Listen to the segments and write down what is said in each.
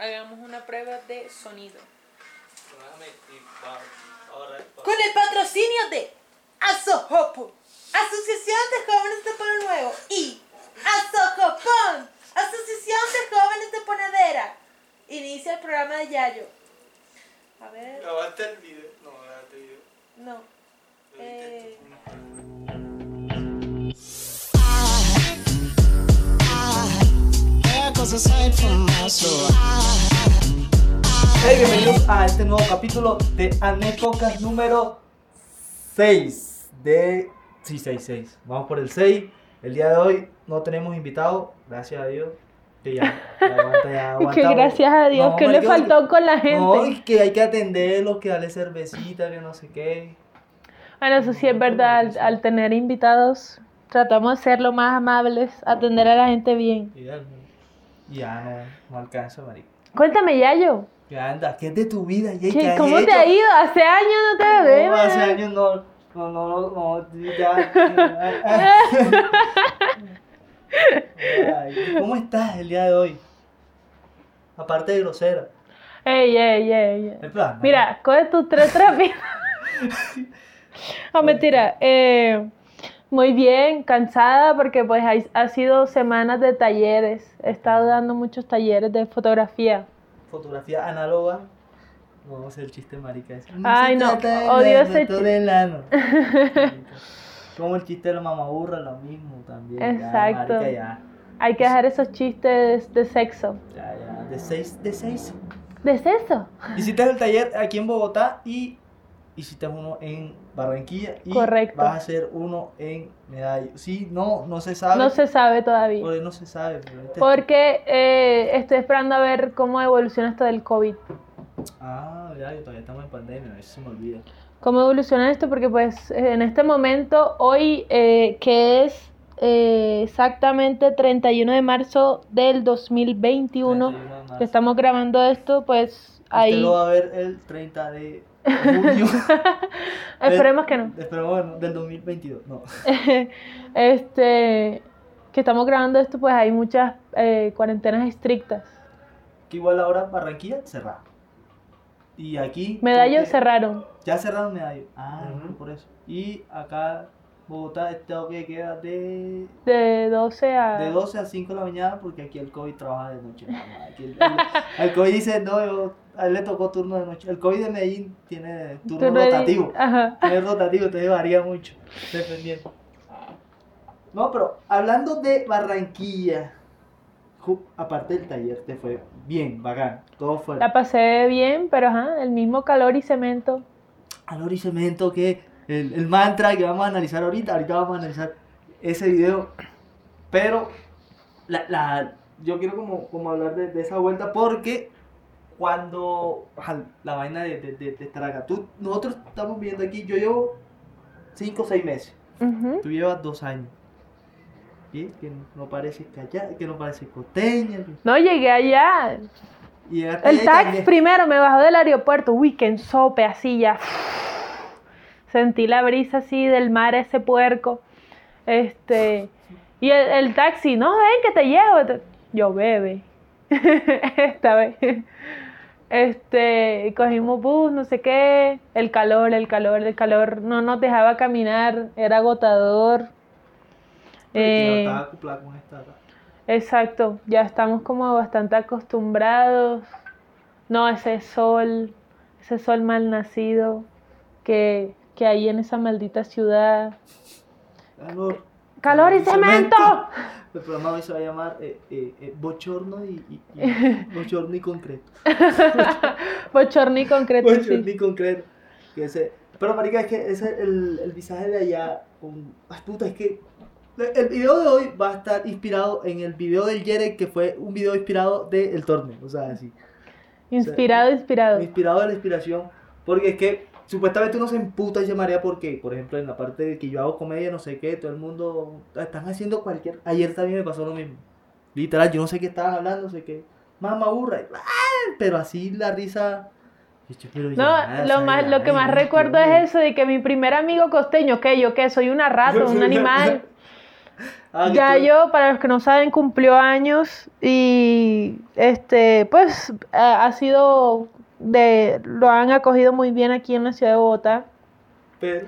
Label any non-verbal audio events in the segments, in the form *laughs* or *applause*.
Hagamos una prueba de sonido. Con el patrocinio de Asojopo, Asociación de Jóvenes de Palo Nuevo y Asojopón, Asociación de Jóvenes de Ponedera. Inicia el programa de Yayo. A ver, ¿Grabaste el video? No, grabaste el video. no. Eh. Hey, bienvenidos a este nuevo capítulo de Anépocas número 6 de... Sí, 6, 6. Vamos por el 6. El día de hoy no tenemos invitado, gracias a Dios. Que ya, ya aguanta, ya *laughs* Que aguantamos. gracias a Dios, No, que le faltó con la gente. No, y que hay que atenderlos, que darle cervecita, que no sé qué. Bueno, eso sí es verdad, al, al tener invitados, tratamos de ser lo más amables, atender a la gente bien. Y ya, no- no, alcanza, marica. Cuéntame, Yayo, Ya anda, ¿qué es de tu vida? ¿Y ¿qué- qué has ¿cómo te ha ido? Hace años no te veo. No, hace años no, no, no, no, no, ya. *laughs* Ay, ¿Cómo estás el día de hoy? Aparte de grosera. Ey, ey, ey, ey. El plan. ¿no? Mira, coge tus tres *laughs* trapitos. *laughs* no, mentira. eh, muy bien, cansada porque pues hay- ha sido semanas de talleres. He estado dando muchos talleres de fotografía. Fotografía análoga. No vamos a hacer el chiste marica ese. Ay, no, odio ese foto chi- del ano. *laughs* Como el chiste de la mamaburra, lo mismo también. ya, Exacto. marica, ya, Hay que dejar esos chistes de sexo. ya, ya. De seis, de seis. ¿De sexo? Hiciste el taller aquí en Bogotá y hiciste uno en Barranquilla y Correcto. vas a hacer uno en Medallo. Sí, no, no se sabe. No se sabe todavía. Porque no se sabe. Porque eh, estoy esperando a ver cómo evoluciona esto del COVID. Ah, ya, todavía estamos en pandemia, a veces se me olvida. ¿Cómo evoluciona esto? Porque pues en este momento, hoy eh, que es eh, exactamente 31 de marzo del 2021, 31 de marzo. que estamos grabando esto, pues Usted ahí... lo va a ver el 30 de junio. *laughs* Esperemos que no. Espero, bueno, del 2022. No. *laughs* este, que estamos grabando esto, pues hay muchas eh, cuarentenas estrictas. Que igual ahora Barranquilla cerrada. Y aquí. Medallo cerraron. Ya cerraron Medallo. Ah, por eso. Y acá Bogotá este que queda de, De 12 a... de 12 a 5 de la mañana porque aquí el COVID trabaja de noche. Aquí el, el- el COVID dice, no, yo- a él le tocó turno de noche. El COVID de Medellín tiene turno Turno rotativo. Ajá. Es rotativo, entonces varía mucho. Dependiendo. No, pero hablando de Barranquilla, aparte del taller, te fue bien, bacán. Todo fue. La pasé bien, pero ajá, el mismo calor y cemento. Alor y cemento que el, el mantra que vamos a analizar ahorita, ahorita vamos a analizar ese video. Pero la, la- yo quiero como, como hablar de, de esa vuelta porque cuando la vaina de, de, de, de Taragatú, nosotros estamos viendo aquí, yo llevo 5 o 6 meses. Ujú. Tú llevas dos años. ¿Y? Que no parece callada, que no parece costeña. No llegué allá. Y El también- primero me bajó del aeropuerto. Uy, que sope así ya. Sentí la brisa así del mar, ese puerco. Este. Y el, el taxi, no, ven que te llevo. Yo bebe. *laughs* Esta vez. Este, cogimos bus, no sé qué. El calor, el calor, el calor no nos dejaba caminar, era agotador. Eh, estaba acoplada con esta. Exacto, ya estamos como bastante acostumbrados. No, ese sol, ese sol mal nacido que, que hay en esa maldita ciudad. Calor. ¡Calor y cemento! El programa hoy se va a llamar eh, eh, eh, Bochorno y, y- y- *laughs* Bochorno y concreto. *laughs* Bochorno y concreto. Bochorno sí. y concreto. Que ese, pero marica, es que ese el, el visaje de allá. Con, ay, puta, es que el video de hoy va a estar inspirado en el video del Jerek, que fue un video inspirado del torneo. O sea, así. Inspirado, inspirado. Inspirado de la inspiración. Porque es que supuestamente uno se emputa y se marea porque, por ejemplo, en la parte de que yo hago comedia, no sé qué, todo el mundo están haciendo cualquier. Ayer también me pasó lo mismo. Literal, yo no sé qué estaban hablando, no sé qué. Mamá burra. ¡ah! Pero así la risa. No, ya, lo, más, ya, lo que ay, más recuerdo es eso de que mi primer amigo costeño, que yo que soy una rata, un animal. *laughs* Ah, Ya tú- yo, para los que no saben, cumplió años y este, pues ha ha sido de, lo han acogido muy bien aquí en la ciudad de Bogotá. Pero.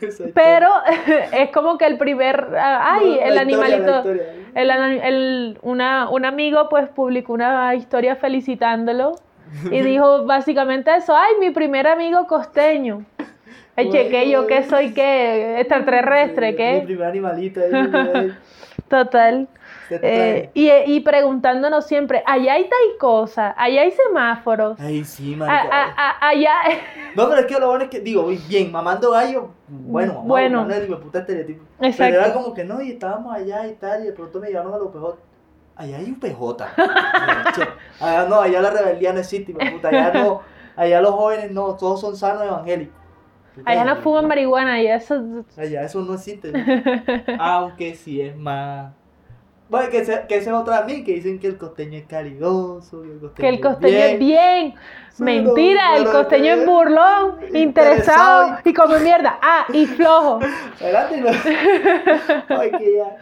*laughs* Pero *laughs* es como que el primer, ah, ay, No, el animalito, historia. el, el- una, un amigo pues publicó una historia felicitándolo y *laughs* dijo básicamente eso, ay, mi primer amigo costeño. Eche, que yo que soy qué, extraterrestre, Mi qué, primer animalito ahí, ahí, total. Eh, y, y preguntándonos siempre, allá hay tal cosa, allá hay semáforos, Ay, sí, a- marica. a- a- allá... *laughs* No, pero es que lo bueno es que, digo, bien, mamando gallo, bueno, mamá, Bueno. mamando el puta estereotipo. Exacto. Pero era como que no, y estábamos allá y tal, y de pronto me llevaron a los PJ. Allá hay un PJ. *laughs* Allá no, allá la rebeldía no existe, puta, allá no, allá los jóvenes no, todos son sanos evangélicos. Allá no fuman marihuana y eso... Allá eso no existe. ¿no? *laughs* Aunque sí es más. Bueno, que ese, que ese es otra mí, que dicen que el costeño es caridoso, que el costeño, Que el costeño es es bien. Mentira, el costeño es burlón, interesado interesado y come mierda. Ah, y flojo. *laughs* Adelante, no. *laughs* Ay, que ya.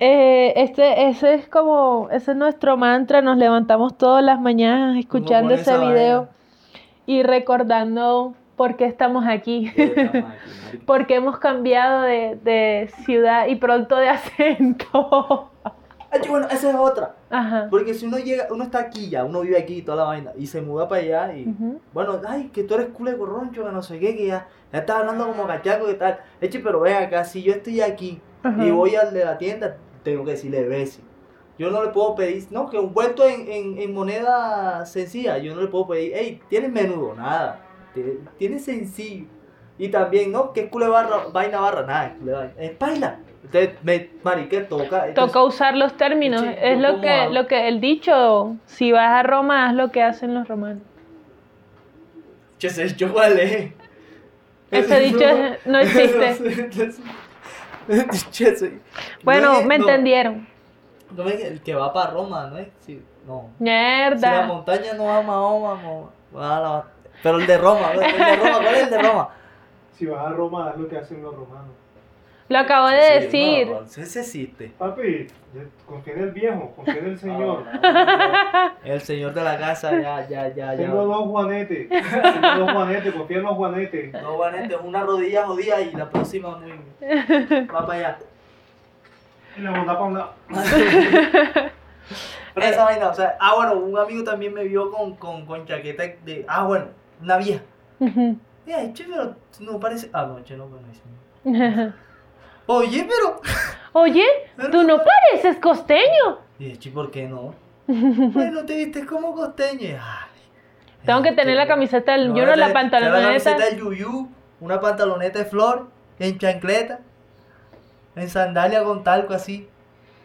Eh, este, ese es como, ese es nuestro mantra. Nos levantamos todas las mañanas escuchando ese video vaina? y recordando por qué estamos aquí. *laughs* Porque hemos cambiado de, de ciudad y pronto de acento. Ay, bueno, esa es otra. Ajá. Porque si uno llega, uno está aquí ya, uno vive aquí y toda la vaina, y se muda para allá y. Bueno, ay, que tú eres culo corroncho, que no sé qué, que ya, ya estás hablando como cachaco y tal. Eche, pero ven acá, si yo estoy aquí y voy al de la tienda, tengo que decirle Bessie. Yo no le puedo pedir, no, que un vuelto en, en, en moneda sencilla, yo no le puedo pedir, hey, ¿tienes menudo? Nada. Tiene- Tienes sencillo. Y también, ¿no? Que es cule barra, vaina barra, nada, es cule vaina. Es baila. Entonces, me, marique, toca. entonces- Toca usar los términos. Sí, es yo lo que, hago. lo que el dicho, si vas a Roma, haz lo que hacen los romanos. Che, ese dicho cuál es. Ese dicho es- no *laughs* existe. Che, Bueno, no es- me no, entendieron. No es el que va para Roma, ¿no es? Sí, no. Si la Mierda. montaña no va a Mahoma, Mahoma va a la- Pero el de Roma, el de Roma, ¿cuál es el de Roma? Si vas a Roma, haz lo que hacen los romanos. Lo acabo de Sí, decir. no, existe. Papi, confía en el viejo, confía en el señor. Ah, no, El señor de la casa, ya, ya, ya, ya. Tengo dos juanetes. Tengo dos juanetes, confía en los juanetes. No, Vanete, una rodilla jodida y la próxima muy. Va para allá. Y la monta para un lado. *laughs* Pero esa vaina, o sea, ah, bueno, un amigo también me vio con, con, con chaqueta de. Ah, bueno, una vieja. Mira, che, pero no parece. Ah, no, che, no parece. *laughs* Oye, pero. Oye, tú no pareces costeño. Y che, ¿por qué no? *laughs* bueno, te viste como costeño. Ay, Tengo que tener la camiseta, del, no, yo no la pantaloneta. camiseta del yuyú, una pantaloneta de flor, en chancleta, en sandalia con talco así.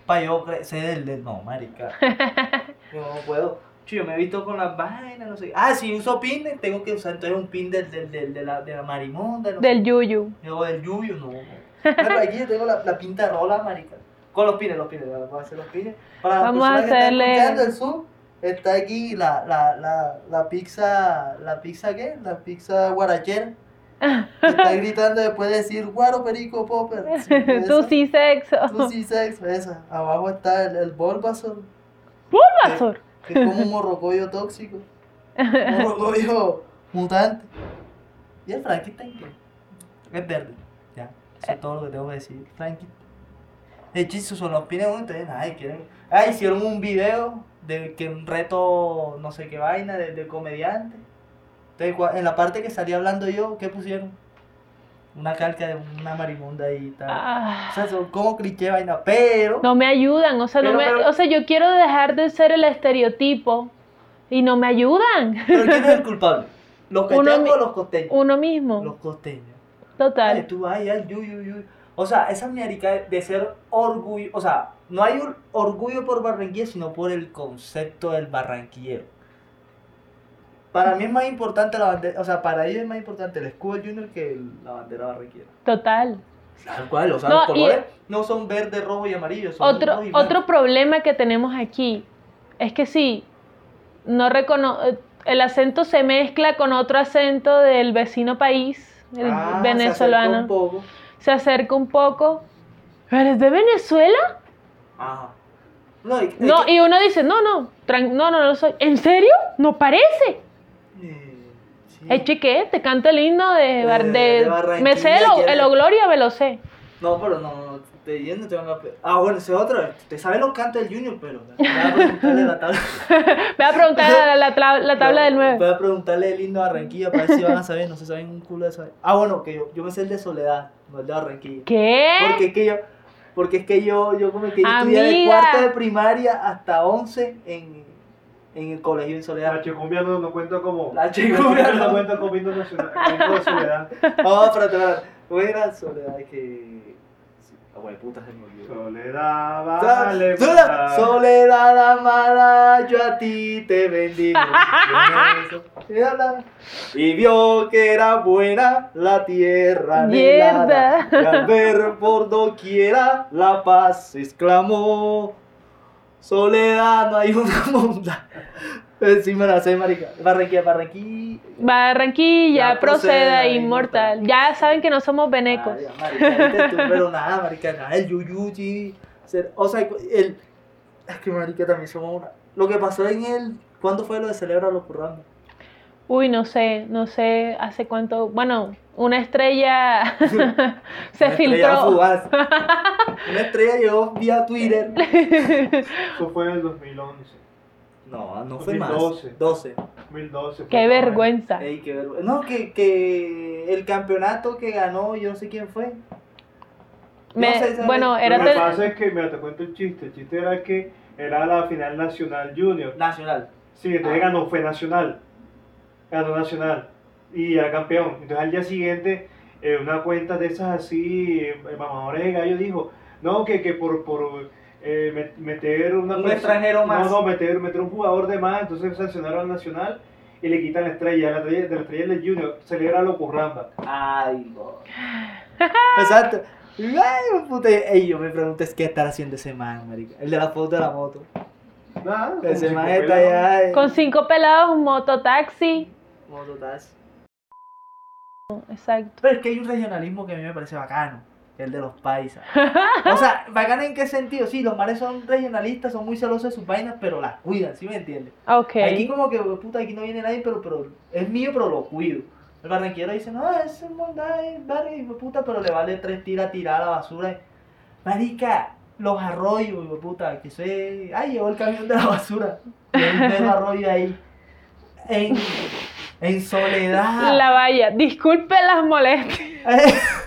Pa' yo crecer del, del. No, marica. *laughs* Yo no puedo. Yo me he visto con las vainas, no sé. Ah, si uso pin, tengo que usar entonces un pin del, del, del- de, la, de la marimonda. No sé. Del yuyu. O del yuyu, no. Mira, aquí yo tengo la, la pinta rola, marica. Con los pines, los pines, voy a hacer los pines. Para Vamos a personas que están hacerle- el sur, está aquí la, la, la, la pizza, ¿la pizza qué? La pizza guarachera. Que Está gritando después de decir guaro, perico, popper. Sí, *laughs* Tú sí sexo. Tú sí sexo, esa. Abajo está el, el Bulbasaur, Bulbasaur. que es como un morrocoyo tóxico. Un morrocoyo mutante. Y el Frankenstein, que es verde. Eso es todo lo que tengo que decir. Frankenstein. El chiste son los pines, uno, entonces nada, y quieren. Ah, hicieron un video de que un reto, no sé qué vaina, de, de comediante. Entonces, en la parte que salía hablando yo, ¿qué pusieron? Una calca de una marimonda y tal. Ah, O sea, son como cliché vaina, pero. no me ayudan, o sea, no me, pero- o sea, yo quiero dejar de ser el estereotipo y no me ayudan. ¿Pero quién es el *laughs* culpable? ¿Los Uno cachacos mi- o los costeños? Uno mismo, Los costeños. Ay, total. tú yu, yu. O sea, esa marica de ser orgullo, o sea, no hay un orgullo por Barranquilla, sino por el concepto del barranquillero. Para mí es más importante la bandera, o sea, para ellos es más importante el escudo Junior que el- la bandera barranquillera. Total. Tal cual, o sea, No, los y- colores no son verde, rojo y amarillo, son Otro, y otro problema que tenemos aquí es que si no recono el acento se mezcla con otro acento del vecino país, el Ah, se acerca venezolano, un poco. se acerca un poco ¿Eres de Venezuela? Ajá. No, y, No, y uno dice, no, no, no, no, no soy. ¿En serio? No parece. Sí. Eh, cheque, te canto el himno de, De- de- de me sé el, el Gloria, me lo sé. No, pero no, no, te diciendo te van a... pe- Ah, bueno, ese es otro. Te sabe los cantos del Junior, pero... Voy a preguntarle la tabla. *laughs* Voy a preguntar la, la la tabla del 9. Voy a preguntarle el himno de Barranquilla para ver si van a saber. No se saben un culo de saber. Ah, bueno, que yo, yo me sé el de Soledad, no el de Barranquilla. ¿Qué? Porque es que yo... Porque es que yo, yo como que yo estudié de cuarto de primaria hasta 11 en, en el colegio en Soledad. La chicumbia no, no cuenta como. La chicumbia no no. cuenta como himno nacional. de soledad. Oh, espérate, espérate. ¿Cómo era Soledad? Que... Puta, se me olvidó. Soledad, Soledad, vale. Soledad, Soledad amada, yo a ti te bendigo. *laughs* Y vio que era buena la tierra anhelada, Mierda. y al ver por doquiera la paz exclamó. Soledad, no hay una monda. *laughs* Sí me la sé, marica. Barranquilla, Barranquilla. Barranquilla, Ya proceda proceda, inmortal. Ya saben que no somos venecos. Ay, marica, viste tú, pero nada, marica, nada, el yuyuchi. O sea, el. Es que, marica, también somos una. Lo que pasó en el. ¿Cuándo fue lo de celebrar los currando? Uy, no sé, no sé hace cuánto. Bueno, una estrella *laughs* se Una estrella filtró. fugaz. *laughs* Una estrella llegó vía Twitter. Eso fue en el 2011. No, no fue más. 2012. 12. 2012. fue Qué vergüenza. Ey, qué vergüenza. No, que, que el campeonato que ganó, yo no sé quién fue. Me- No bueno, era Lo que tel- pasa es que, mira, te cuento el chiste. El chiste era que era la final nacional junior. Nacional. Sí, entonces Ah. ganó, fue nacional. Ganó nacional. Y era campeón. Entonces al día siguiente, eh, una cuenta de esas así, eh, mamadores de gallo dijo, no, que, que por, por eh, met- meter una Un extranjero más. No, no, meter, meter un jugador de más, entonces sancionaron al nacional y le quitan la estrella, la estrella de la estrella del junior, celebra lo curramba. Ay, no. *laughs* Exacto. Ay, puta. Ey, yo me pregunto, es qué estará haciendo ese man, marica. El de la foto de la moto. Ese man está allá. en- Con cinco pelados, un mototaxi. Mototaxi. Exacto. Pero es que hay un regionalismo que a mí me parece bacano. El de los paisas. O sea, *laughs* bacano en qué sentido. Sí, los mares son regionalistas, son muy celosos de sus vainas, pero las cuidan, ¿sí me entiendes? Ok. Aquí como que, puta, aquí no viene nadie, pero, pero es mío, pero lo cuido. El barranquero dice, no, ese es maldad, es verga, de puta, pero le vale tres tiras tirar a la basura. Marica, los arroyos, hijo puta, que se... Ay, llegó el camión de la basura. Y perro *laughs* arroyo ahí. En, en soledad. La valla. Disculpe las molestias. *laughs*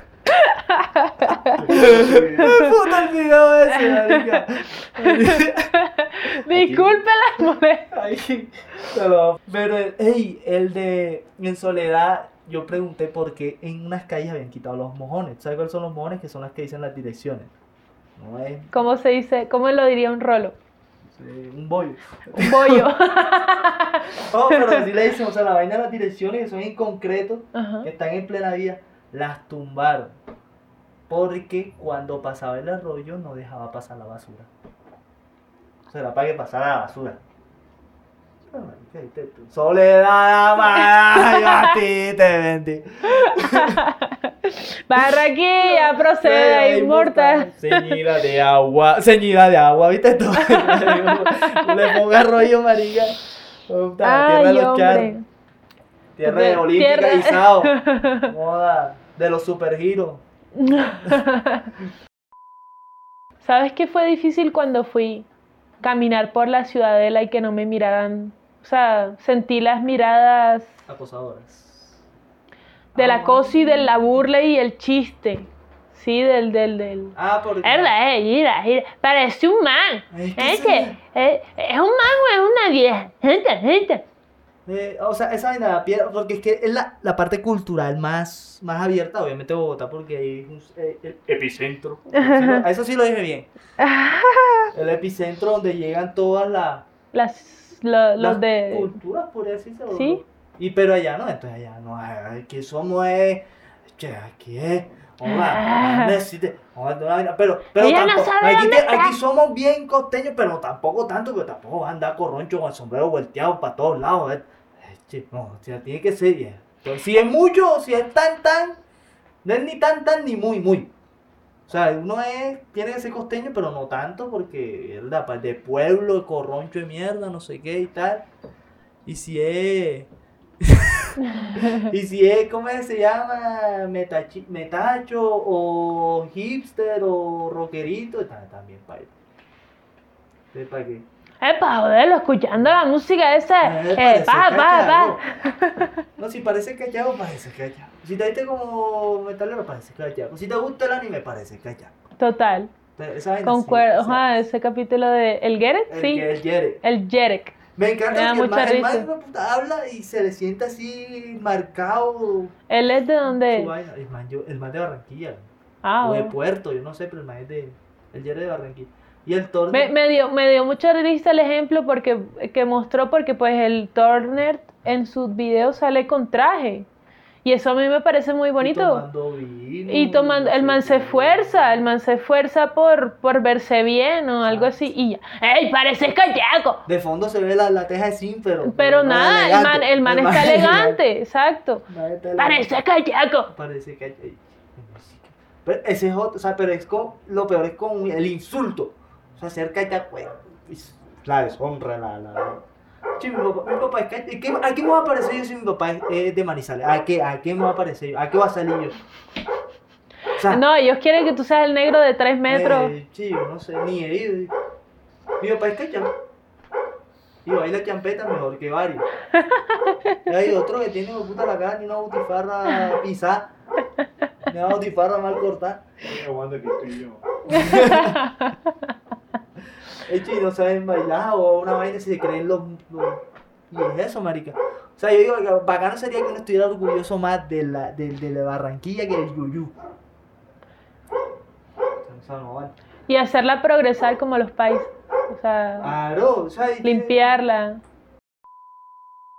Puta el video ese, marica. *laughs* Disculpe las molestias. Pero, pero, hey, el de en soledad, yo pregunté por qué en unas calles habían quitado los mojones. ¿Sabes cuáles son los mojones? Que son las que dicen las direcciones. No es ¿Cómo se dice? ¿Cómo lo diría un rolo? eh, un bollo. Un bollo. *laughs* Oh, pero así le dicen, o sea, la vaina de las direcciones que son en concreto, Ajá. que están en plena vía, las tumbaron. Porque cuando pasaba el arroyo no dejaba pasar la basura. O sea, era para que pasara la basura. Ah. Soledad amada, *laughs* yo a ti te vendí. *laughs* Barranquilla, proceda Ay, inmortal. Ceñida de agua. Ceñida de agua, ¿viste *laughs* tú? Le ponga arroyo, marica. Puta, tierra Ay, de los charros. Tierra de Olímpica y Sao. Moda. De los supergiros. *laughs* ¿Sabes qué fue difícil cuando fui caminar por la ciudadela y que no me miraran? O sea, sentí las miradas Acosadoras. del Ah. acoso y de la burla y el chiste. Sí, del, del, del. Ah, porque. Verdad, eh, mira, mira, parece un man. Es que Es eh, ¿es un man o es una vieja? Gente, gente. Eh, o sea, esa vaina de la piedra, porque es que es la, la parte cultural más, más abierta, obviamente Bogotá, porque ahí es un- eh, el epicentro. *laughs* A eso sí lo dije bien. *laughs* El epicentro donde llegan todas las, Las, lo- los las de. culturas, por así decirlo. Sí. Y pero allá no, entonces allá no, aquí somos, eh, che, aquí es. Hola, necesite, pero, pero no aquí, somos bien costeños, pero tampoco tanto, pero tampoco van a andar corroncho con el sombrero volteado para todos lados. eh. No, o sea, tiene que ser. Entonces, si es mucho, si es tan, tan, no es ni tan, tan, ni muy, muy. sea, uno es, tiene que ser costeño, pero no tanto porque. Pa- De pueblo, de corroncho de mierda, no sé qué y tal. Y si es... y si es, ¿cómo es? se llama? Metachi- metacho o hipster o rockerito, ta- también para ¿Para qué? Epa, joderlo, escuchando la música esa. Eh, Eh, parece pa, pa, cachao. pa. *laughs* No, si parece callado, parece callado. Si te viste como metalero, parece callado. Si te gusta el anime, parece callado. Total. Concuerdo. sí, ese capítulo de ¿El Gerek? Sí. es. El Jerek. Me encanta Me da que el man, habla y se le siente así marcado Él es de vaina. El man, yo- el man de Barranquilla. Ah, o de. Puerto, yo no sé, pero el man es de. El de Barranquilla. Y el Thor. Me, me dio, me dio mucha risa el ejemplo porque que mostró porque pues el Turner en sus videos sale con traje. Y eso a mí me parece muy y bonito. tomando vino, Y tomando, el man se esfuerza, el man se esfuerza por, por verse bien o algo así. Y ya, ¡ey, parece callaco! De fondo se ve la, la teja de zinc, pero. Pero el man nada, el man, el man está es elegante, exacto. Parece callaco. Parece música. Pero ese es otro, o sea, pero es con, lo peor es con el insulto. O sea, ser cacha, pues, es la deshonra, la, la... Sí, mi papá, mi papá es cacha. ¿Y qué- ¿A qué me va a parecer yo si mi papá es, es de Manizales? ¿A qué, ¿A qué me va a parecer yo? ¿A qué va a salir yo? O sea, No, ellos quieren que tú seas el negro de tres metros. eh, sí, yo no sé, ni he ido. Mi papá es cacha. Y baila champeta mejor que varios. Y hay otro que tiene puta la cara ni una butifarra pisada. Ni una butifarra mal cortada. Aguanta que estoy yo. *laughs* *laughs* Hecho, y no saben bailar o una vaina si se creen los, los- Y es eso, marica. O sea, yo digo que bacano sería que uno estuviera orgulloso más de la, de, de la Barranquilla que del Yuyú. No vale. Y hacerla progresar como los países. O sea, Claro, o sea, limpiarla.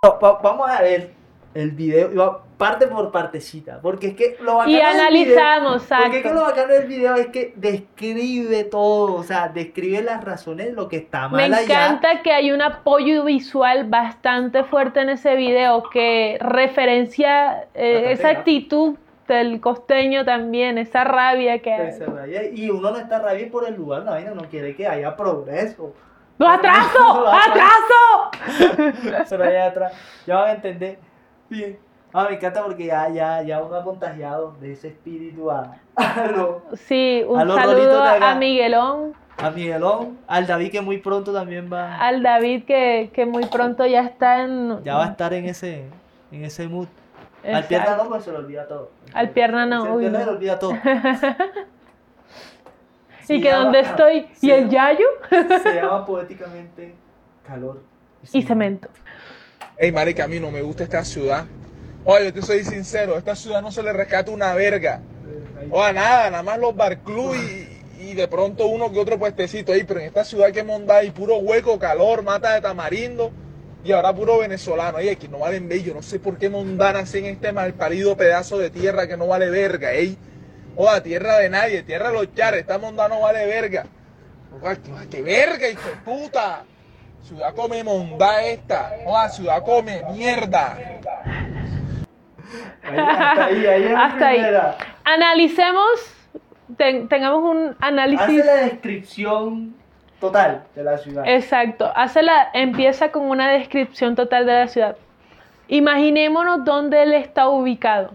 Va- va- Vamos a ver el video, parte por partecita, porque es que lo bacano Y analizamos, video, porque es que lo bacano del video es que describe todo, o sea, describe las razones de lo que está Me mal allá. encanta que hay un apoyo visual bastante fuerte en ese video que referencia eh, esa actitud del costeño también, esa rabia que hay. Se raya, Y uno no está rabia por el lugar, la vaina no quiere que haya progreso. ¡Lo atraso! *laughs* ¡Atraso! Se raya atrás. Ya van a entender. Bien. Ah, me encanta porque ya, ya, ya uno ha contagiado de ese espíritu a, *laughs* a, lo- Sí, A un los rolitos saludo a Miguelón, a Miguelón, al David que muy pronto también va, al David que, que muy pronto ya está en... ya va a estar en ese, en ese mood. Al pierna no, pues se le olvida todo. Al pierna no, Al pierna se le olvida todo. *laughs* ¿Y que dónde estoy? ¿Y el llama- Yayo? Se llama poéticamente calor *laughs* Y cemento. Ey, marica, a mí no me gusta esta ciudad. Oye, yo te soy sincero, esta ciudad no se le rescata una verga. Oye, nada, nada más los barclub y, y de pronto uno que otro puestecito ahí, pero en esta ciudad que monda hay puro hueco, calor, mata de tamarindo y ahora puro venezolano. Oye, que no valen bello, no sé por qué mondan así en este malparido pedazo de tierra que no vale verga, ey. Oye, tierra de nadie, tierra de los chares, esta monda no vale verga. Oye, qué, qué verga, hijo de puta. Ciudad come monda esta. Oye, ciudad come mierda. Ahí, hasta ahí, ahí es Hasta ahí. Analicemos, ten- tengamos un Hace análisis... la descripción total de la ciudad. Exacto, Hazla- empieza con una descripción total de la ciudad. Imaginémonos dónde él está ubicado.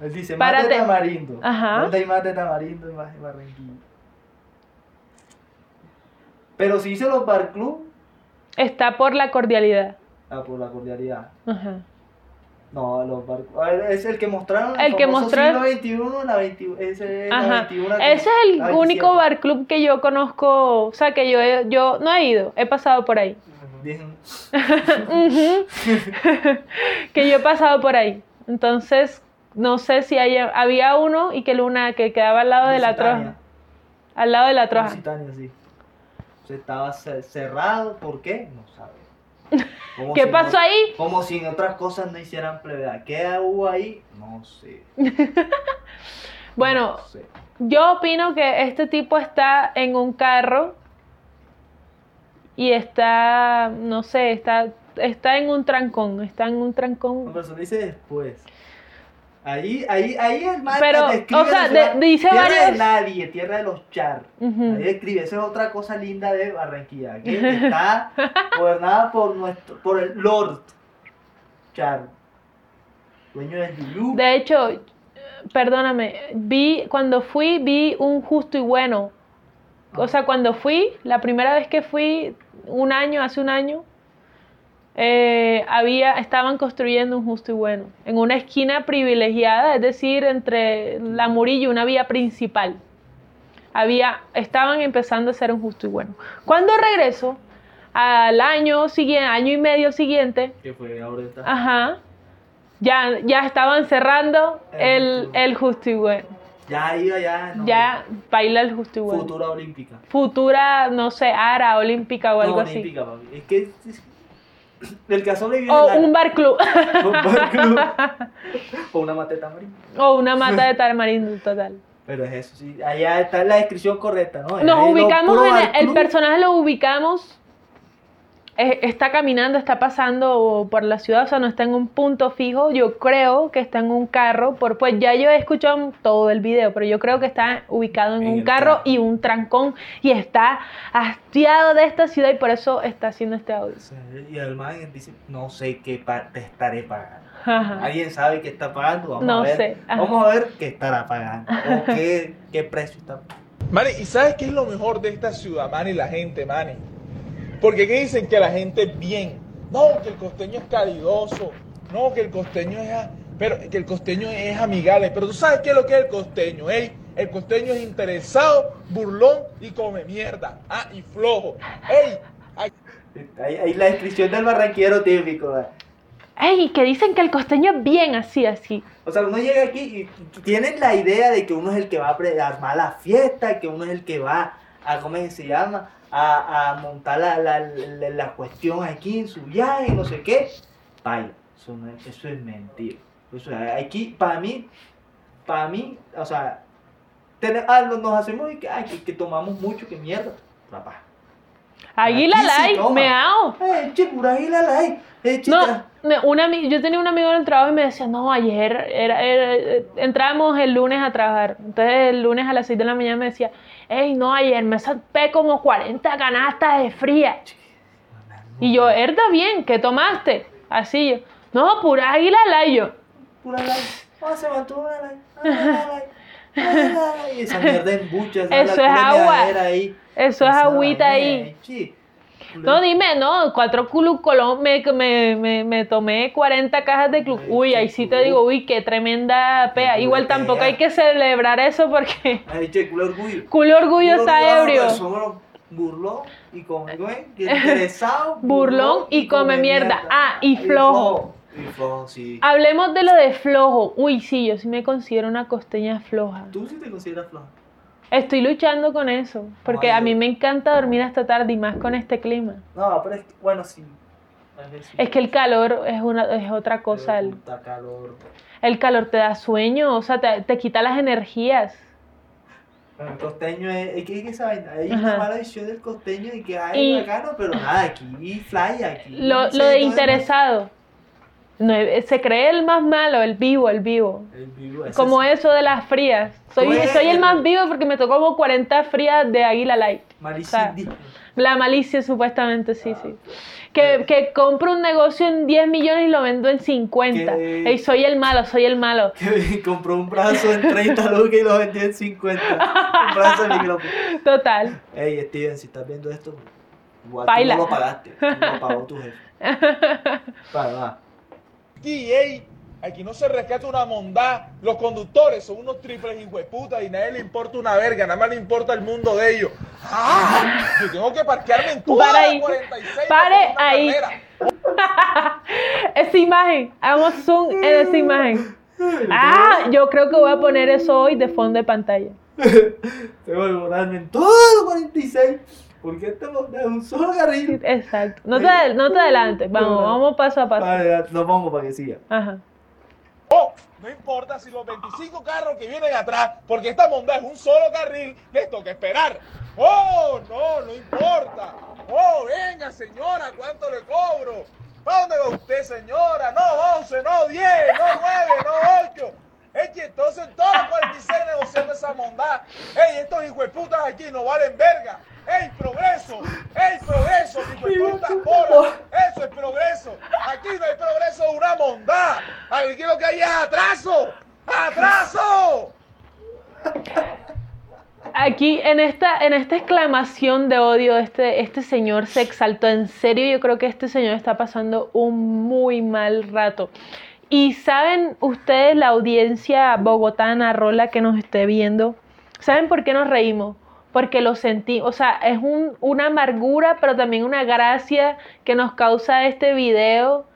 Él dice, más de tamarindo. Ajá. ¿Dónde hay más de tamarindo y más de Barranquilla? Pero si dice los bar club, Está por la cordialidad. ah, por la cordialidad. Ajá. No, los bar club. Es el que mostraron. El que mostraron- siglo XXI, la 21. Ese es la Ajá. 21 que- Ese es el la único 27. bar club que yo conozco, o sea, que yo, he- yo no he ido, he pasado por ahí. *laughs* Que yo he pasado por ahí. Entonces, no sé si hay, había uno y que Luna que quedaba al lado de la troja. Al lado de la troja. Lusitania, sí. O sea, estaba ce- cerrado, ¿por qué? No sabe. Como ¿Qué si pasó no- ahí? Como si en otras cosas no hicieran plevedad. ¿Qué hubo ahí? No sé. *laughs* Bueno, No sé. Yo opino que este tipo está en un carro y está, no sé, está, está en un trancón, está en un No, trancón. pero eso lo dice después. Ahí, ahí, ahí el man Pero, describe o sea, ciudad, de- dice tierra de varios- nadie, tierra de los char. Ujú. Ahí describe, esa es otra cosa linda de Barranquilla, que *laughs* está gobernada por nuestro, por el Lord Char, dueño del Yulú. De hecho, perdóname, vi, cuando fui, vi un justo y bueno. O sea, cuando fui, la primera vez que fui, un año, hace un año, eh, había, estaban construyendo un justo y bueno, en una esquina privilegiada, es decir, entre la Murillo y una vía principal. Había, estaban empezando a hacer un justo y bueno. Cuando regreso, al año siguiente, año y medio siguiente, Que fue ahorita. Ajá. Ya, ya estaban cerrando el, el justo y bueno. Ya iba, ya. no, Ya baila el justo y bueno. Futura olímpica. Futura, no sé, ara, olímpica o algo no, así. olímpica, papi. Es que es- *coughs* del cazón le viene O la- un bar club. *laughs* un bar club. o una mateta marina. o una mata de tamarindo *laughs* total. Pero es eso, sí. Allá está la descripción correcta, ¿no? Nos ubicamos en el, el personaje lo ubicamos. Eh, está caminando, está pasando por la ciudad, o sea, no está en un punto fijo. Yo creo que está en un carro, por, pues ya yo he escuchado todo el video, pero yo creo que está ubicado en, En un carro y un trancón y está hastiado de esta ciudad y por eso está haciendo este audio. Sí, Y el man dice, no sé qué pa- te estaré pagando. Ajá. ¿Alguien sabe qué está pagando? Vamos No a ver. sé, ajá. Vamos a ver qué estará pagando. O *laughs* qué, qué precio está pagando. Mani, ¿y sabes qué es lo mejor de esta ciudad, Mani? La gente, Mani. Porque ¿qué dicen? Que la gente es bien. No, que el costeño es caridoso. No, que el costeño es... a- Pero que el costeño es amigable. Pero tú sabes qué es lo que es el costeño, ¿eh? El costeño es interesado, burlón y come mierda. Ah, y flojo. ¡Ey! ay, Ahí, ahí la descripción del barranquero típico. ¿verdad? Ey, que dicen que el costeño es bien así, así. O sea, uno llega aquí y tienen la idea de que uno es el que va a armar la fiesta, que uno es el que va a, ¿cómo se llama? A, a montar la, la, la, la cuestión aquí en su viaje, no sé qué. Vaya, eso, no es, eso es mentira. Eso es- aquí, para mí, para mí, o sea, tene- ah, nos, hacemos y que, ay, que, que tomamos mucho, que mierda. Papá. Águila light, meao. Eh, che, pura águila light. Eh, No, tra- me- un ami- yo tenía un amigo en el trabajo y me decía, no, ayer era, era- eh, entrábamos el lunes a trabajar. Entonces el lunes a las 6 de la mañana me decía, hey, no, ayer me zapé como 40 canastas de fría. Y yo, Erda, bien, ¿qué tomaste? Así yo, no, pura águila light yo. Pura light. Ah, se mantuvo una light. Ah, esa mierda en buchas. Eso es agua. Ahí. Eso es agüita ahí. sí. No, dime, no, cuatro Club Colón, me, me, me, me tomé 40 cajas de Club. Uy, ahí sí te digo, uy, qué tremenda pea. Igual tampoco hay que celebrar eso porque Ay, che, culo *laughs* orgullo. culo orgullo está ebrio. Burlón y come, interesado. *laughs* Burlón y come mierda. Ah, y flojo. Y flojo, sí. Hablemos de lo de flojo. Uy, sí, yo sí me considero una costeña floja. Tú sí te consideras flojo. Estoy luchando con eso, porque a mí me encanta dormir hasta tarde y más con este clima. No, pero es que, bueno, sí. Es que el calor es, una, es otra cosa. El, calor. el calor te da sueño, o sea, te, te quita las energías. El costeño es, es que es esa vaina. Hay Ajá. una mala visión del costeño y que hay bacano, pero nada, aquí fly, aquí. Lo, lo de interesado. No, eh, se cree el más malo, el vivo, el vivo. El vivo, ese Como es eso de las frías. Soy, ¿Cómo es? soy el más vivo porque me tocó como 40 frías de Águila Light. Malicia o sea, indígena. La malicia supuestamente, sí, Ah, sí. Que, que compro un negocio en 10 millones y lo vendo en 50. ¿Qué? Ey, soy el malo, soy el malo. Que *laughs* compró un brazo en 30 *laughs* lucas y lo vendió en 50. Un brazo de micrófono. Total. Ey, Steven, si estás viendo esto, igual Baila. tú no lo pagaste. tú Lo pagó tu jefe. *laughs* Para, va. Ey, aquí no se rescata una mondá. Los conductores son unos triples hijueputas y nadie le importa una verga, nada más le importa el mundo de ellos. ¡Ah! Yo tengo que parquearme en toda Para ahí. la 46 Pare ahí. *laughs* esa imagen, hagamos zoom en esa imagen. Ah, yo creo que voy a poner eso hoy de fondo de pantalla. Tengo que borrarme en todo el 46. Porque estamos de un solo carril. Exacto. No te, no te adelantes, vamos, vamos paso a paso. Vale, lo pongo para que siga. Ajá. Oh, no importa si los 25 carros que vienen atrás, porque esta monda es un solo carril, les toca esperar. Oh, no, no importa. Oh, venga, señora, ¿cuánto le cobro? ¿A dónde va usted, señora? No 11, no 10, no 9, no 8. mondad. ¡Ey, estos hijueputas aquí no valen verga! ¡Ey, progreso! ¡Ey, progreso! ¡Hijueputas bolas! ¡Eso es progreso! Aquí no hay progreso de una mondad. Aquí lo que hay es atraso. ¡Atraso! Aquí en esta, en esta exclamación de odio, este, este señor se exaltó. En serio, yo creo que este señor está pasando un muy mal rato. Y saben ustedes, la audiencia bogotana, Rola, que nos esté viendo, ¿saben por qué nos reímos? Porque lo sentí, o sea, es un- una amargura, pero también una gracia que nos causa este video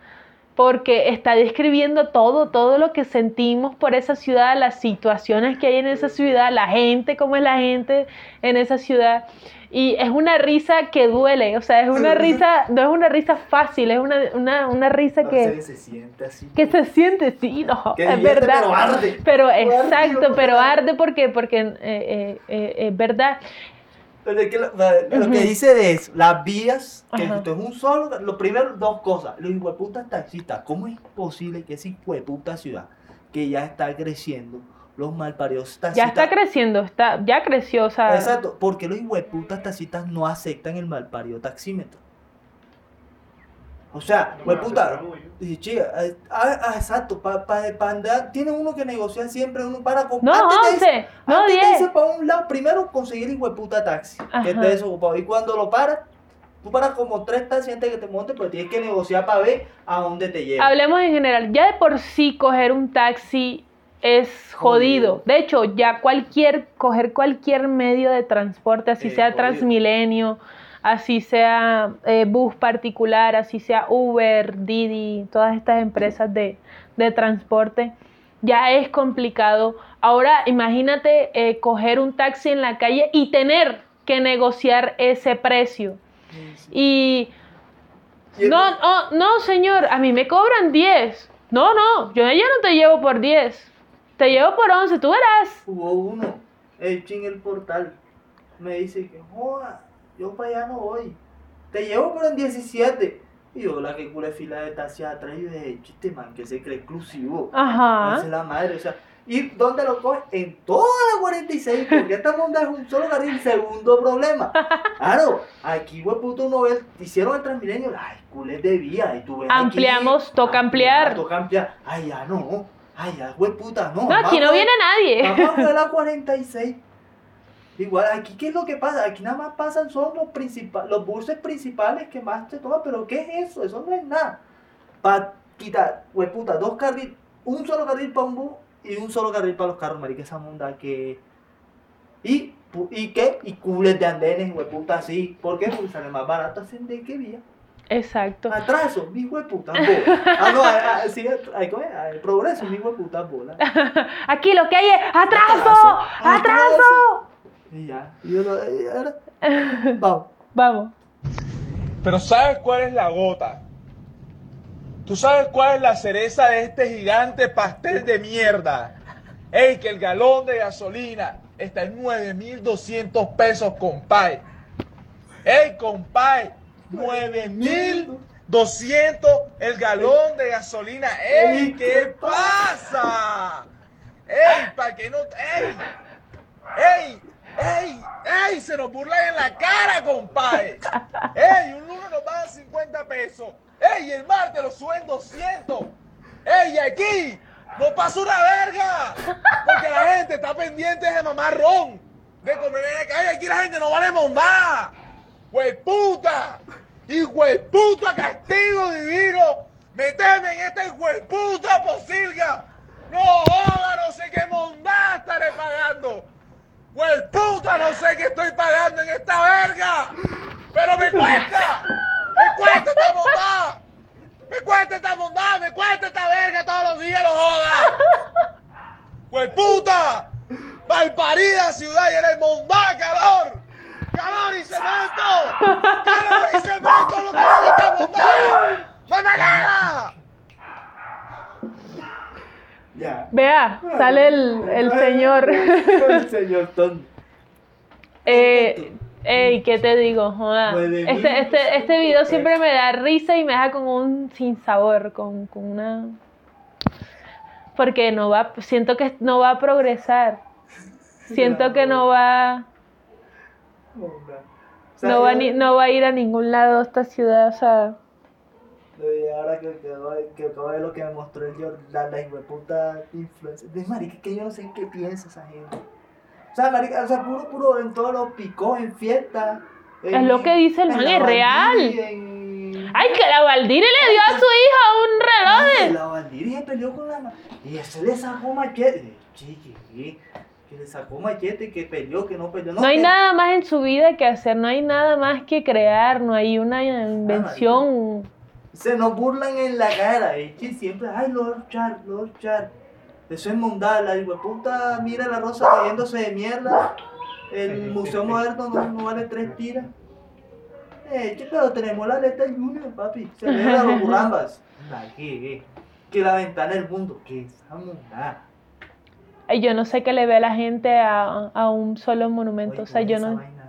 porque está describiendo todo, todo lo que sentimos por esa ciudad, las situaciones que hay en esa ciudad, la gente, cómo es la gente en esa ciudad. Y es una risa que duele, o sea, es una risa, no es una risa fácil, es una, una, una risa No, que, se siente así. que se siente, sí, no, Que es verdad. pero arde. Pero Arde, exacto, pero arde porque, porque eh, eh, eh, es verdad. Pero es que lo, que dice de eso, las vías, que Ajá. esto es un solo, lo primero, dos cosas. Los hijueputas taxistas, ¿cómo es posible que esa hijueputa ciudad, que ya está creciendo, los malparidos Ya taxistas... está creciendo, está, ya creció, o sea, Exacto, porque los hijueputas taxistas no aceptan el malparido taxímetro. O sea, No aceptaron mucho. dice, chica, eh, ah, ah, exacto, para andar, tiene uno que negociar siempre uno para no, comprar. antes de 11, no, antes de 10. irse para un lado, primero conseguir el hueputa taxi, que Ajá. esté desocupado. Y cuando lo paras, tú paras como tres taxis antes de que te montes, pero tienes que negociar para ver a dónde te lleva. Hablemos en general, ya de por sí coger un taxi es jodido. Jodido. De hecho, ya cualquier, coger cualquier medio de transporte, así sea jodido. Transmilenio, así sea eh, bus particular, así sea Uber, Didi, todas estas empresas de, de transporte, ya es complicado. Ahora imagínate eh, coger un taxi en la calle y tener que negociar ese precio. Y no, no, no, señor, a mí me cobran 10. No, no, yo ya no te llevo por 10. Te llevo por 11, tú verás. Hubo uno, hecho en el portal, me dice que, joda, yo para allá no voy. Te llevo pero en 17. Y yo la que cule fila de taxi atrás y dije, chiste man, que se cree exclusivo. Ajá. Hace la madre, o sea, ¿y dónde lo coge? En toda la 46, porque esta monda es un solo carril, segundo problema. *laughs* Claro, aquí, güey, puto, uno ve, hicieron el Transmilenio, ay, culés de vía, y tú ves aquí, Ampliamos, toca ampliar. Toca ampliar, ay, ya no, ay, ya, güey, puta, no. No, aquí no viene nadie. Vamos a la *laughs* 46. Igual, aquí, ¿qué es lo que pasa? Aquí nada más pasan son los, principales los buses principales que más te toman, pero ¿qué es eso? Eso no es nada. Para quitar, güey, puta, dos carriles, un solo carril para un bus y un solo carril para los carros, marica, esa monda que... ¿Y, ¿Y qué? Y cules de andenes, güey, puta, así. ¿Por qué? Porque sale más barato ascender que vía. Exacto. Atraso, mi güey, puta, bola. Ah, no, ah, ah, sí, hay. Ah, el progreso, mi güey, puta, bola. *laughs* Aquí lo que hay es atraso, Atraso, atraso. Y ya, y yo lo... y ahora, vamos. *laughs* Vamos. Pero ¿sabes cuál es la gota? ¿Tú sabes cuál es la cereza de este gigante pastel de mierda? Ey, que el galón de gasolina está en 9.200 pesos, compay. Ey, compay, 9.200 el galón de gasolina. Ey, ¿qué pasa? Ey, para que no... Ey, ¡Ey! ¡Ey! ¡Ey! Se nos burlan en la cara, compadre. ¡Ey! Un lunes nos pagan 50 pesos. ¡Ey! El martes lo suben 200. ¡Ey! Aquí no pasa una verga. Porque la gente está pendiente de mamar ron. De comer en la calle. Aquí la gente no vale nada. ¡Hueputa! ¡Y hueputa castigo divino! ¡Meteme en esta hueputa posilga! ¡No joda! No sé qué mondá estaré pagando. ¡Pues puta! No sé qué estoy pagando en esta verga. ¡Pero me cuesta! ¡Me cuesta esta bondad! ¡Me cuesta esta bondad! ¡Me cuesta esta verga todos los días! ¡No jodas! ¡Pues puta! ¡Malparida ciudad! ¡Y eres bondad, calor! ¡Calor y cemento! ¡Calor y cemento! ¡Lo que hago esta bondad! ¡No me gana! Ya. Vea, sale el, el señor. *laughs* El señor Ton. Eh, ey, ¿qué te digo? Joda. Este, este, este video siempre me da risa y me deja con un sinsabor, con, con una... Porque no va, siento que no va a progresar. *laughs* Siento que no va, no va, ni- no va a ir a ningún lado esta ciudad, o sea, Y ahora que, que, que acabo de ver lo que me mostró el Jordan, la puta influencer. De marica, que yo no sé qué piensa esa gente. O sea, marica, o sea, puro, puro en todos los picos, en fiestas. Es lo que dice el man, es real. En- ¡ay, que la Valdiri le dio a su hija un reloj de... La Valdiri se peleó con la Y ese le sacó machete. Chiqui, que le sacó machete, que peleó, que no peleó. No hay que- nada más en su vida que hacer, no hay nada más que crear, no hay una invención. Se nos burlan en la cara, es que siempre, ay, Lord Char, Lord Char. Eso es mundial, la puta mira la rosa cayéndose de mierda. El *laughs* Museo Moderno no, no vale tres tiras. Eh, che, pero tenemos la letra Junior, papi. Se ve *laughs* burrambas. Ay, ¿qué? Que la ventana del mundo, que esa mundada. Yo no sé qué le ve a la gente a, a un solo monumento, o sea, yo no... vaina.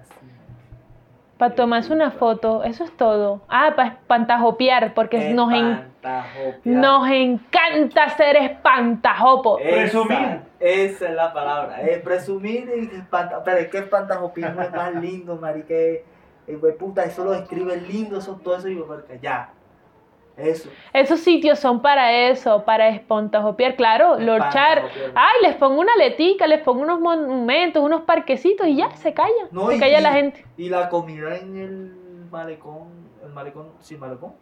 Para tomarse una foto, eso es todo. Ah, para espantajopear, porque nos, en- Espantajopear. nos encanta ser espantajopo. Esa- Presumir. Esa es la palabra. Eh, presumir y espanta. Pero es que espantajopismo es más lindo, marica. Eh, eh, puta, eso lo escribe lindo, eso todo eso y yo, ya. Eso. Esos sitios son para eso, para espantajopear. Claro, lorchar. Ay, les pongo una letica, les pongo unos monumentos, unos parquecitos y ya, se calla. No, se y- calla la gente. Y la comida en el malecón, el malecón, sí, malecón.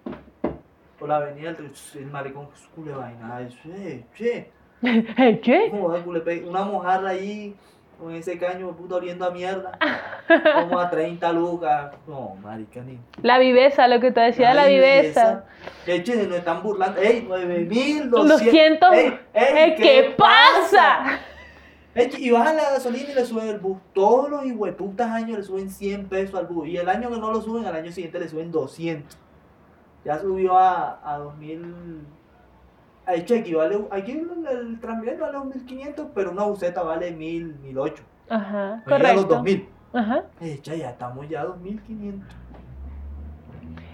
O la avenida del el malecón, es cule vaina, eso es, che. *laughs* ¿Eh, ¿Qué? Pe- una mojarra ahí, con ese caño, puta, oliendo a mierda. *laughs* Como a 30 lucas. No, marica, ni. La viveza, lo que te decía de la viveza. De hecho, se nos están burlando. ¡Ey, 9200! 200. ¡Ey, ey, Eh, ¿Qué pasa? Ey, y bajan la gasolina y le suben el bus. Todos los hijueputas años le suben 100 pesos al bus. Y el año que no lo suben, al año siguiente le suben 200. Ya subió a, a 2000. Ay, che, aquí vale. Aquí el, el Transmilenio vale 1500, pero una buseta vale 1000, 1008. Ajá, llega a los correcto. 2000. Ajá. Eh, che, ya estamos ya a 2500.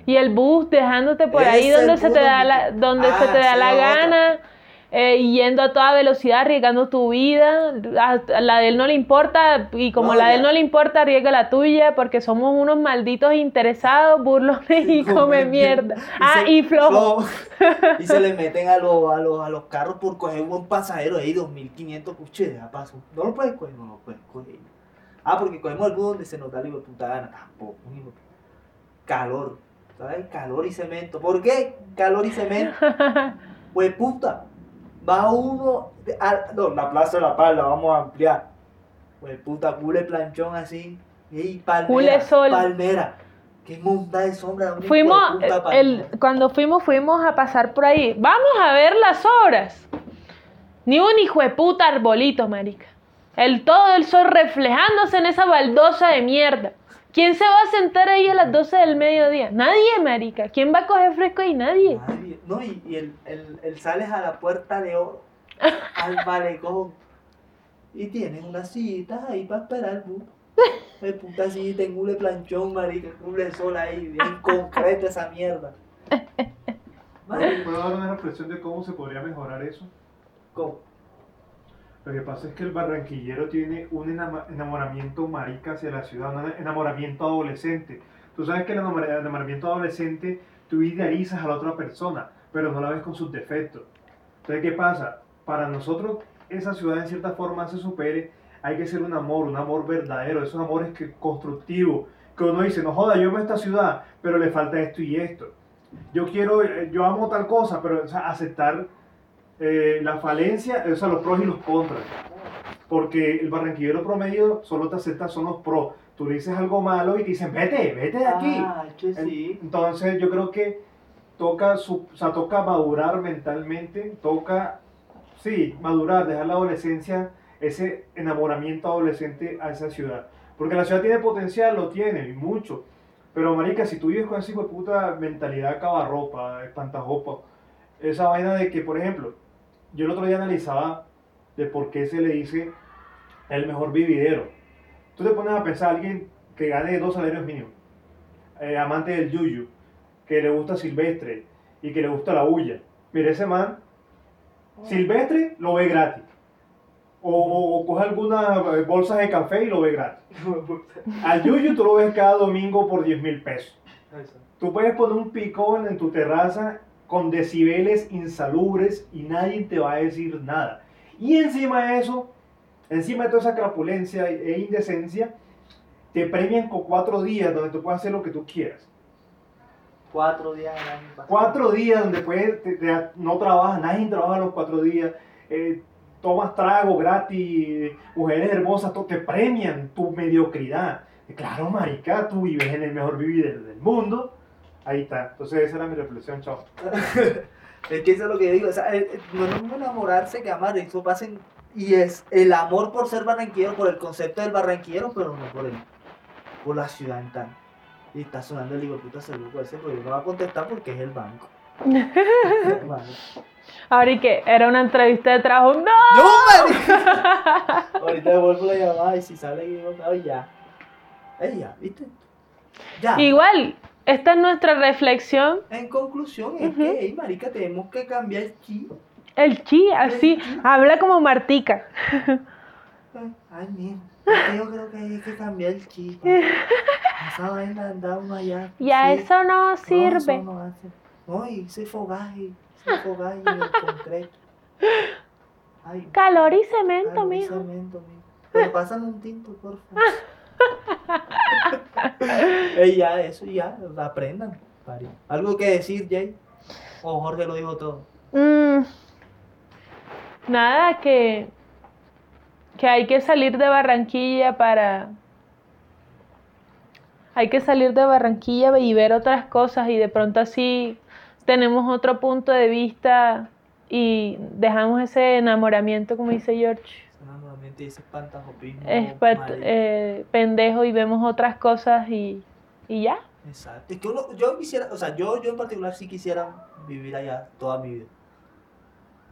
Y el bus dejándote por Ese ahí donde se te da la, donde- donde se Ah, te da la otra. Eh, y yendo a toda velocidad, arriesgando tu vida. A, a la de él no le importa, y como No, la de él no le importa, arriesga la tuya, porque somos unos malditos interesados, burlones *laughs* y come mierda. Ah, se- y flojo. flojo. *laughs* y se le meten a los, a los, a los carros por coger un pasajero ahí, 2500, puche, deja paso. No lo puedes coger, no lo puedes coger. Ah, porque cogemos el bus donde se nos da la puta gana. Tampoco, Calor. ¿Sabes? Calor y cemento. ¿Por qué? Calor y cemento. *laughs* Pues puta. Va uno. a- no, la Plaza de la Paz la vamos a ampliar. Pues puta, cule planchón así. Y palmera. Cule sol. Palmera. Qué monta de sombra. Fuimos, hijueputa el, palmera. cuando fuimos, fuimos a pasar por ahí. Vamos a ver las obras. Ni un hijo de puta arbolito, marica. El todo el sol reflejándose en esa baldosa de mierda. ¿Quién se va a sentar ahí a las 12 del mediodía? Nadie, marica. ¿Quién va a coger fresco ahí? Nadie. Nadie. No, y, y el, el, el sales a la puerta de oro, *laughs* al malecón, y tienes unas sillitas ahí para esperar bus. El puta sillita en hule planchón, marica, hule sol ahí, bien *laughs* concreto esa mierda. *laughs* ¿Puedo dar una reflexión de cómo se podría mejorar eso? ¿cómo? Lo que pasa es que el barranquillero tiene un enamoramiento marica hacia la ciudad, un enamoramiento adolescente. Tú sabes que el enamoramiento adolescente, tú idealizas a la otra persona, pero no la ves con sus defectos. Entonces, ¿qué pasa? Para nosotros, esa ciudad en cierta forma se supere, hay que ser un amor, un amor verdadero, esos amores que, constructivos, que uno dice, no joda, yo amo esta ciudad, pero le falta esto y esto. Yo quiero, eh, yo amo tal cosa, pero o sea, aceptar eh, la falencia, o sea, los pros y los contras. Porque el barranquillero promedio solo te acepta son los pros. Tú le dices algo malo y te dicen, vete, vete de aquí. Ah, sí. Entonces yo creo que toca, su, o sea, toca madurar mentalmente, toca, sí, madurar, dejar la adolescencia, ese enamoramiento adolescente a esa ciudad. Porque la ciudad tiene potencial, lo tiene, y mucho. Pero marica, si tú vives con esa hijo de puta mentalidad cabarropa, espantajopa, esa vaina de que, por ejemplo, yo el otro día analizaba de por qué se le dice el mejor vividero. Tú te pones a pensar a alguien que gane dos salarios mínimos, eh, amante del yuyu, que le gusta silvestre y que le gusta la bulla. Mira, ese man, silvestre lo ve gratis. O, o, o coge algunas eh, bolsas de café y lo ve gratis. *laughs* Al yuyu tú lo ves cada domingo por 10 mil pesos. Tú puedes poner un picón en tu terraza con decibeles insalubres y nadie te va a decir nada. Y encima de eso, encima de toda esa crapulencia e indecencia, te premian con cuatro días donde tú puedes hacer lo que tú quieras. Cuatro días. Cuatro días donde puedes, te- te- no trabajas, nadie trabaja los cuatro días. eh, tomas trago gratis, mujeres hermosas, te premian tu mediocridad. Claro, marica, tú vives en el mejor vivir del mundo. Ahí está. Entonces esa era mi reflexión, chao. *laughs* Es que eso es lo que yo digo. O sea, eh, eh, no es lo mismo enamorarse que amar. Eso pasa en- Y es el amor por ser barranquillero, por el concepto del barranquillero, pero no por el, por la ciudad en tal. Y está sonando el hijo puta seguro ese, pero yo no va a contestar porque es el banco. *laughs* Ahora y que era una entrevista de trabajo. ¡No! ¡No! *laughs* Ahorita devuelvo la llamada y si sale equivocado, ya. Ey, ya, ¿viste? Ya. Igual, esta es nuestra reflexión. En conclusión, es que, ey, marica, tenemos que cambiar el chip. El chi, así, habla como Martica. Ay, mira, yo creo que hay que cambiar el chip. Esa vaina anda uno allá. Ya sí, eso no no, sirve. eso no hace. No, y ese fogaje, ese fogaje en el concreto. Ay, Calor y cemento, ay, mijo. cemento, mijo. Pero pasan un tinto, por favor. *laughs* Ey, ya, eso ya, aprendan. ¿Algo que decir, Jay? O Jorge lo dijo todo. Mm, nada, que, que hay que salir de Barranquilla para... Hay que salir de Barranquilla y ver otras cosas y de pronto así tenemos otro punto de vista y dejamos ese enamoramiento, como dice George, Nuevamente ese espantajopismo. expert- marica. eh, pendejo y vemos otras cosas y, y ya. Exacto. Es que uno- yo quisiera, o sea, yo, yo en particular sí quisiera vivir allá toda mi vida.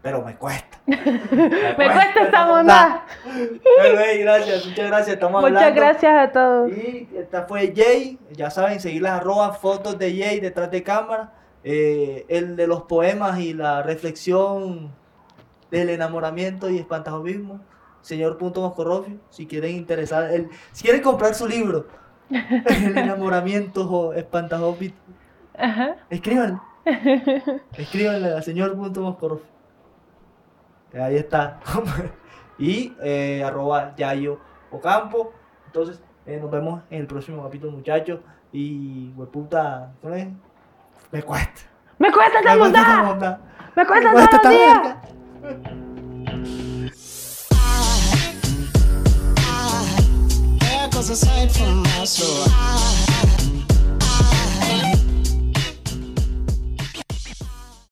Pero me cuesta. *laughs* me Me cuesta esta monda. Pero, hey, gracias, muchas gracias. Estamos Muchas hablando. gracias a todos. Y esta fue Jay. Ya saben, seguir las arrobas, fotos de Jay detrás de cámara. Eh, el de los poemas y la reflexión del enamoramiento y espantajobismo. Señor Punto Moscorrofio, si quieren interesar, el, si quieren comprar su libro, *laughs* El enamoramiento o espantajobismo, Ajá. escríbanle. *laughs* Escríbanle al señor Punto Moscorrofio. Ahí está. *laughs* y eh, arroba Yayo Ocampo. Entonces, eh, nos vemos en el próximo capítulo, muchachos. Y, hueputa, ¿cómo es? Me cuesta. Me cuesta esta Me cuesta esta monda. monda. Me cuesta Me cuesta todos los esta días. verga. There goes a sight from my soul.